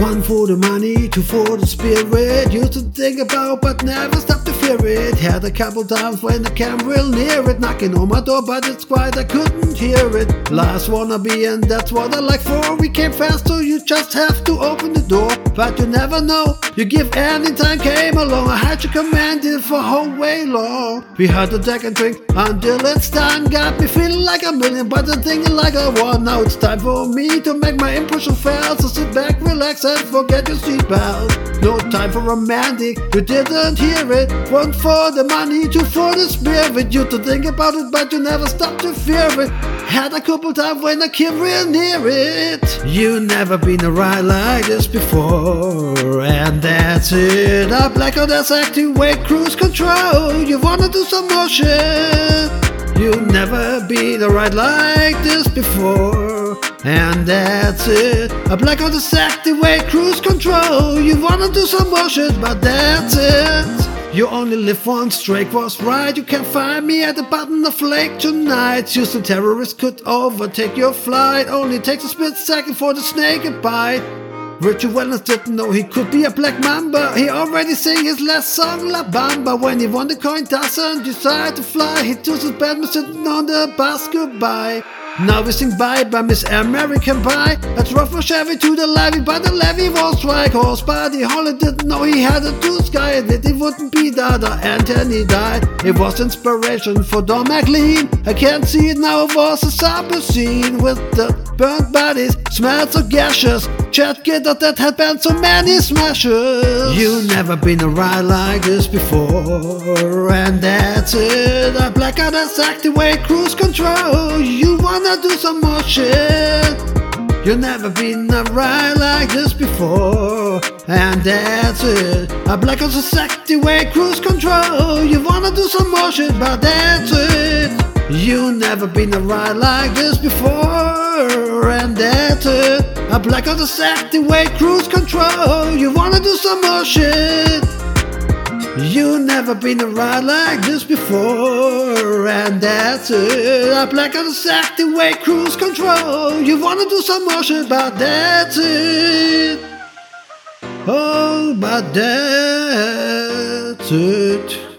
One for the money, two for the spirit. Used to think about, but never stopped to fear it. Had a couple times when I came real near it, knocking on my door, but it's quiet, I couldn't hear it. Last wanna be, and that's what I like for. We came fast, so you just have to open the door. But you never know, you give any time came along. I had to command it for whole way long. We had to take and drink until it's time. Got me feeling like a million, but I'm thinking like a one. Now it's time for me to make my impression felt. So sit back, relax, and forget your seatbelt. No time for romantic, you didn't hear it. One for the money, two for the spirit. You to think about it, but you never stop to fear it. Had a couple times when I came real near it. You never been a ride like this before, and that's it. I black out that's activate cruise control. You wanna do some more shit? You never been a ride like this before, and that's it. A black out that's activate cruise control. You wanna do some more shit, but that's it. You only live once, Drake was right. You can find me at the bottom of lake tonight. Houston terrorists could overtake your flight. Only takes a split second for the snake to bite. Richard Valens didn't know he could be a black mamba. He already sang his last song, La Bamba. When he won the coin toss and decided to fly, he took his bed sitting on the bus goodbye. Now we sing bye bye Miss American Pie. I drove from Chevy to the levee, but the levee was strike horse. Buddy Holly didn't know he had a tooth guy, that it wouldn't be that Anthony died. It was inspiration for Don McLean. I can't see it now, it was a supper scene with the burnt bodies, smells of gaseous. Chad Kidder that had been so many smashes. You never been a ride like this before, and that's it. I black out and activate cruise control. You do some more shit? You never been a ride like this before, and that's it. I black out and way cruise control. You wanna do some more shit, but that's it. You never been a ride like this before, and that's it. I black out the way cruise control. You wanna do some more shit? You never been a ride like this before, and that's it. I black out the activate cruise control. You wanna do some shit, but that's it. Oh, but that's it.